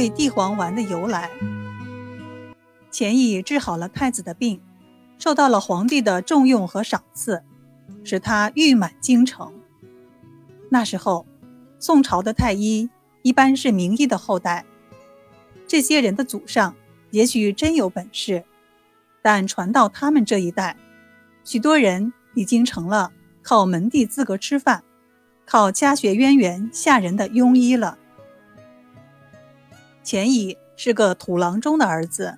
味地黄丸的由来。钱乙治好了太子的病，受到了皇帝的重用和赏赐，使他誉满京城。那时候，宋朝的太医一般是名医的后代，这些人的祖上也许真有本事，但传到他们这一代，许多人已经成了靠门第资格吃饭、靠家学渊源下人的庸医了。钱乙是个土郎中的儿子。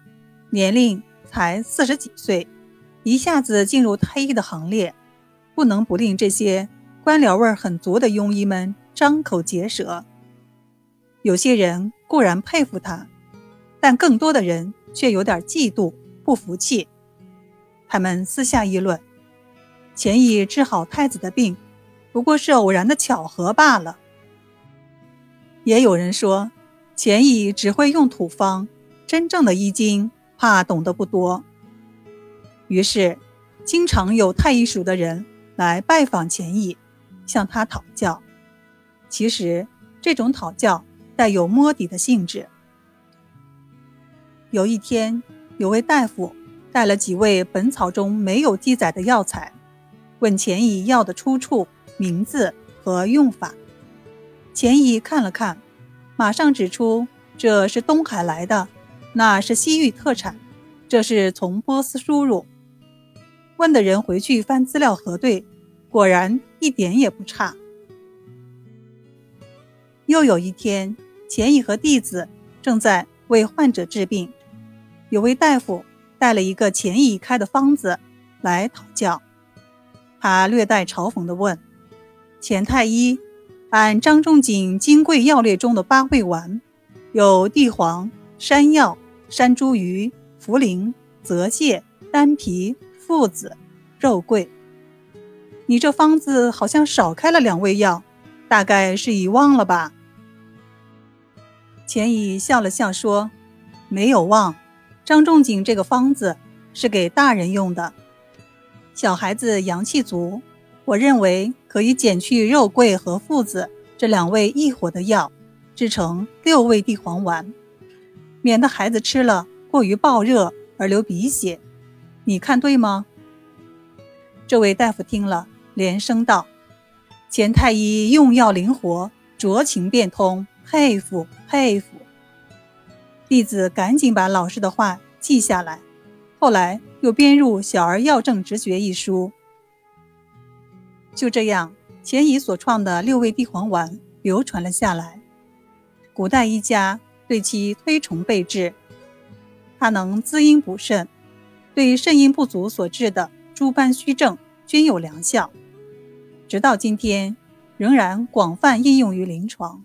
年龄才四十几岁，一下子进入太医的行列，不能不令这些官僚味儿很足的庸医们张口结舌。有些人固然佩服他，但更多的人却有点嫉妒、不服气。他们私下议论：钱乙治好太子的病，不过是偶然的巧合罢了。也有人说，钱乙只会用土方，真正的医经。怕懂得不多，于是经常有太医署的人来拜访钱乙，向他讨教。其实这种讨教带有摸底的性质。有一天，有位大夫带了几味本草中没有记载的药材，问钱乙药的出处、名字和用法。钱乙看了看，马上指出这是东海来的。那是西域特产，这是从波斯输入。问的人回去翻资料核对，果然一点也不差。又有一天，钱乙和弟子正在为患者治病，有位大夫带了一个钱乙开的方子来讨教。他略带嘲讽地问：“钱太医，按张仲景《金匮要略》中的八味丸，有地黄、山药。”山茱萸、茯苓、泽泻、丹皮、附子、肉桂，你这方子好像少开了两味药，大概是遗忘了吧？钱乙笑了笑说：“没有忘，张仲景这个方子是给大人用的，小孩子阳气足，我认为可以减去肉桂和附子这两味益火的药，制成六味地黄丸。”免得孩子吃了过于暴热而流鼻血，你看对吗？这位大夫听了，连声道：“钱太医用药灵活，酌情变通，佩服佩服。”弟子赶紧把老师的话记下来，后来又编入《小儿药证直诀》一书。就这样，钱乙所创的六味地黄丸流传了下来。古代医家。对其推崇备至，它能滋阴补肾，对肾阴不足所致的诸般虚症均有良效，直到今天仍然广泛应用于临床。